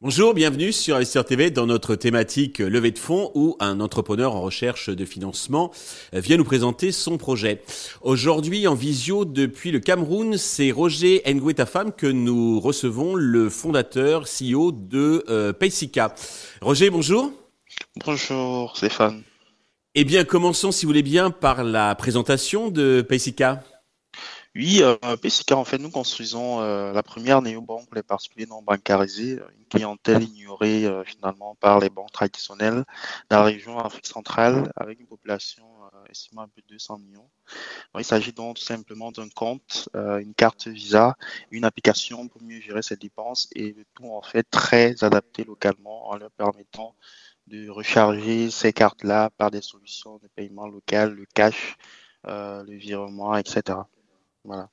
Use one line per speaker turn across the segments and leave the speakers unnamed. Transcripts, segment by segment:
Bonjour, bienvenue sur Investir TV dans notre thématique levée de fonds où un entrepreneur en recherche de financement vient nous présenter son projet. Aujourd'hui en visio depuis le Cameroun, c'est Roger Nguetafam que nous recevons, le fondateur CEO de euh. Roger, bonjour.
Bonjour Stéphane.
Eh bien, commençons si vous voulez bien par la présentation de Paysika.
Oui, euh, PCK, en fait, nous construisons euh, la première néobanque pour les particuliers non bancarisés, une clientèle ignorée euh, finalement par les banques traditionnelles dans la région Afrique centrale, avec une population euh, estimée à plus de 200 millions. il s'agit donc tout simplement d'un compte, euh, une carte Visa, une application pour mieux gérer ses dépenses et le tout en fait très adapté localement en leur permettant de recharger ces cartes-là par des solutions de paiement local, le cash, le virement, etc. Voilà.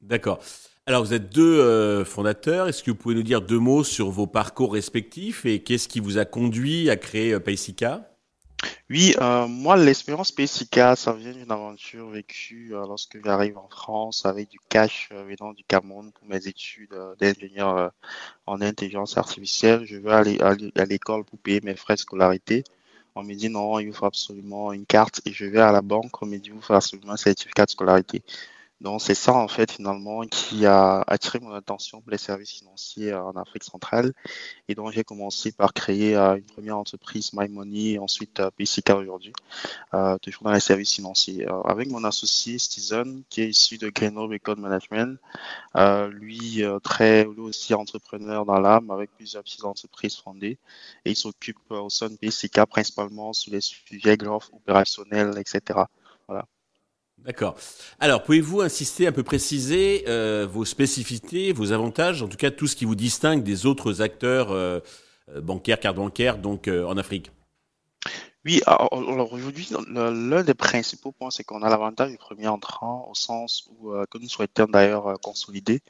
D'accord. Alors, vous êtes deux euh, fondateurs. Est-ce que vous pouvez nous dire deux mots sur vos parcours respectifs et qu'est-ce qui vous a conduit à créer euh, Paysika?
Oui, euh, moi, l'expérience Paysika, ça vient d'une aventure vécue euh, lorsque j'arrive en France avec du cash euh, venant du Cameroun pour mes études euh, d'ingénieur en intelligence artificielle. Je veux aller aller à l'école pour payer mes frais de scolarité. On me dit non, il vous faut absolument une carte et je vais à la banque, on me dit il vous faut absolument un certificat de scolarité. Donc c'est ça en fait finalement qui a attiré mon attention pour les services financiers euh, en Afrique centrale et donc j'ai commencé par créer euh, une première entreprise My Money et ensuite euh, PCK aujourd'hui, euh, toujours dans les services financiers. Euh, avec mon associé Steven qui est issu de Grenoble Code Management, euh, lui très lui aussi entrepreneur dans l'âme avec plusieurs petites entreprises fondées et il s'occupe au sein de PCK principalement sur les sujets growth opérationnels, etc. Voilà.
D'accord. Alors, pouvez-vous insister un peu préciser euh, vos spécificités, vos avantages, en tout cas tout ce qui vous distingue des autres acteurs euh, euh, bancaires, cartes bancaires, donc en Afrique?
Oui, alors aujourd'hui, l'un des principaux points, c'est qu'on a l'avantage du premier entrant au sens où, que nous souhaitons d'ailleurs consolider.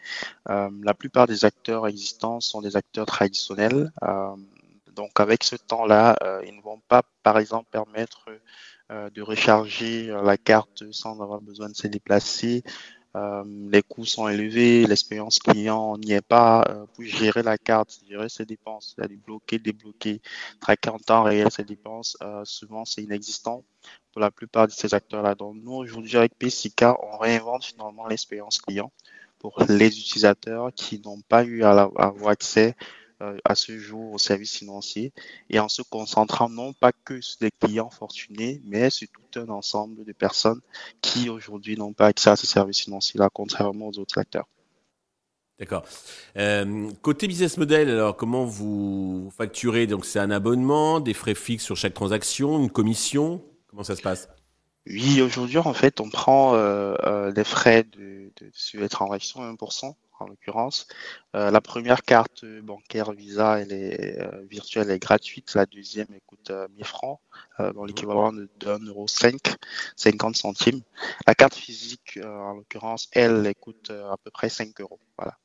La plupart des acteurs existants sont des acteurs traditionnels. Donc avec ce temps-là, ils ne vont pas, par exemple, permettre de recharger euh, la carte sans avoir besoin de se déplacer. Euh, les coûts sont élevés, l'expérience client n'y est pas. Euh, pour gérer la carte, gérer ses dépenses, c'est-à-dire bloquer, débloquer, traquer en temps réel ses dépenses, euh, souvent c'est inexistant pour la plupart de ces acteurs-là. Donc nous, aujourd'hui, avec PCK, on réinvente finalement l'expérience client pour les utilisateurs qui n'ont pas eu à, avoir accès euh, à ce jour aux services financiers et en se concentrant non pas que sur des clients fortunés, mais sur tout un ensemble de personnes qui aujourd'hui n'ont pas accès à ces services financiers-là, contrairement aux autres acteurs.
D'accord. Euh, côté business model, alors comment vous facturez? Donc c'est un abonnement, des frais fixes sur chaque transaction, une commission? Comment ça se passe?
Oui, aujourd'hui, en fait, on prend euh, euh, les frais de, de, sur les transactions, 1% en l'occurrence. Euh, la première carte bancaire Visa, elle est euh, virtuelle, elle est gratuite. La deuxième, elle coûte euh, 1000 francs, euh, dans l'équivalent de 1,05€, 50 centimes. La carte physique, en l'occurrence, elle, elle coûte à peu près 5 euros. Voilà.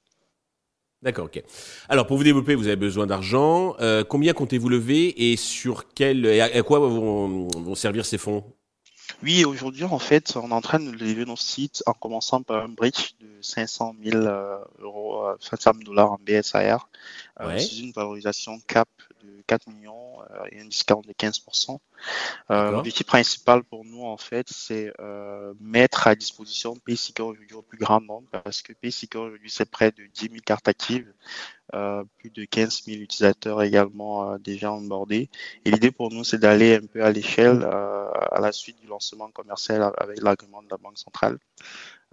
D'accord, ok. Alors pour vous développer, vous avez besoin d'argent. Combien comptez-vous lever et sur quel et à, à quoi vont, vont servir ces fonds?
Oui, aujourd'hui, en fait, on est en train de lever nos sites en commençant par un bridge de 500 000 euh, euros, euh, 500 000 dollars en BSAR, euh,
Ouais.
sous une valorisation cap de 4 millions euh, et un discount de 15%. Euh. L'objectif principal pour nous, en fait, c'est euh, mettre à disposition PaySeeker aujourd'hui au plus grand nombre parce que PaySeeker aujourd'hui, c'est près de 10 000 cartes actives, euh, plus de 15 000 utilisateurs également euh, déjà onboardés. Et l'idée pour nous, c'est d'aller un peu à l'échelle euh, à la suite du lancement commercial avec l'agrément de la Banque centrale.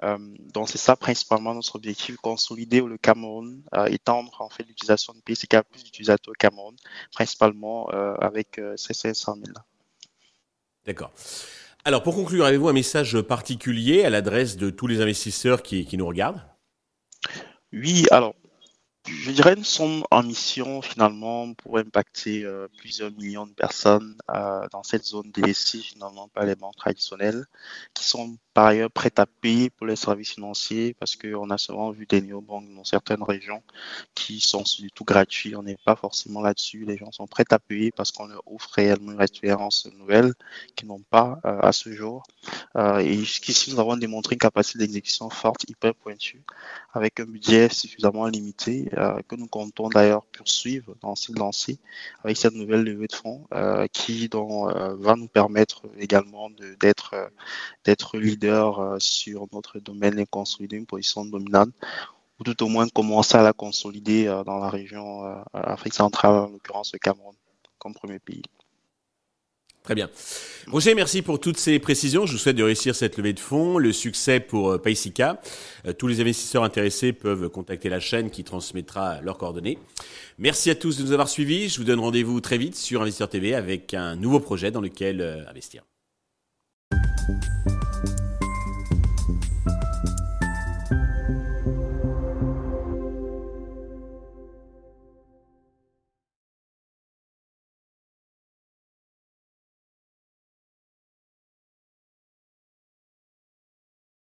Euh, donc c'est ça principalement notre objectif, consolider le Cameroun, euh, étendre en fait l'utilisation de PCK à plus d'utilisateurs au Cameroun, principalement euh, avec ces 500 000 là.
D'accord. Alors pour conclure, avez-vous un message particulier à l'adresse de tous les investisseurs qui, qui nous regardent?
Oui, alors je dirais une somme en mission finalement pour impacter euh, plusieurs millions de personnes euh, dans cette zone délaissée finalement par les banques traditionnelles qui sont par ailleurs prêtes à payer pour les services financiers parce qu'on a souvent vu des néobanques dans certaines régions qui sont du tout gratuits. On n'est pas forcément là-dessus. Les gens sont prêts à payer parce qu'on leur offre réellement une référence nouvelle qu'ils n'ont pas euh, à ce jour. et jusqu'ici, nous avons démontré une capacité d'exécution forte, hyper pointue, avec un budget suffisamment limité euh, que nous comptons d'ailleurs poursuivre dans ce lancé avec cette nouvelle levée de fonds euh, qui euh, va nous permettre également d'être d'être leader sur notre domaine et consolider une position dominante ou tout au moins commencer à la consolider dans la région Afrique centrale, en l'occurrence le Cameroun, comme premier pays.
Très bien. Roger, merci pour toutes ces précisions. Je vous souhaite de réussir cette levée de fonds, le succès pour euh, Paisica. Euh, tous les investisseurs intéressés peuvent contacter la chaîne qui transmettra leurs coordonnées. Merci à tous de nous avoir suivis. Je vous donne rendez-vous très vite sur Investisseur TV avec un nouveau projet dans lequel euh, investir.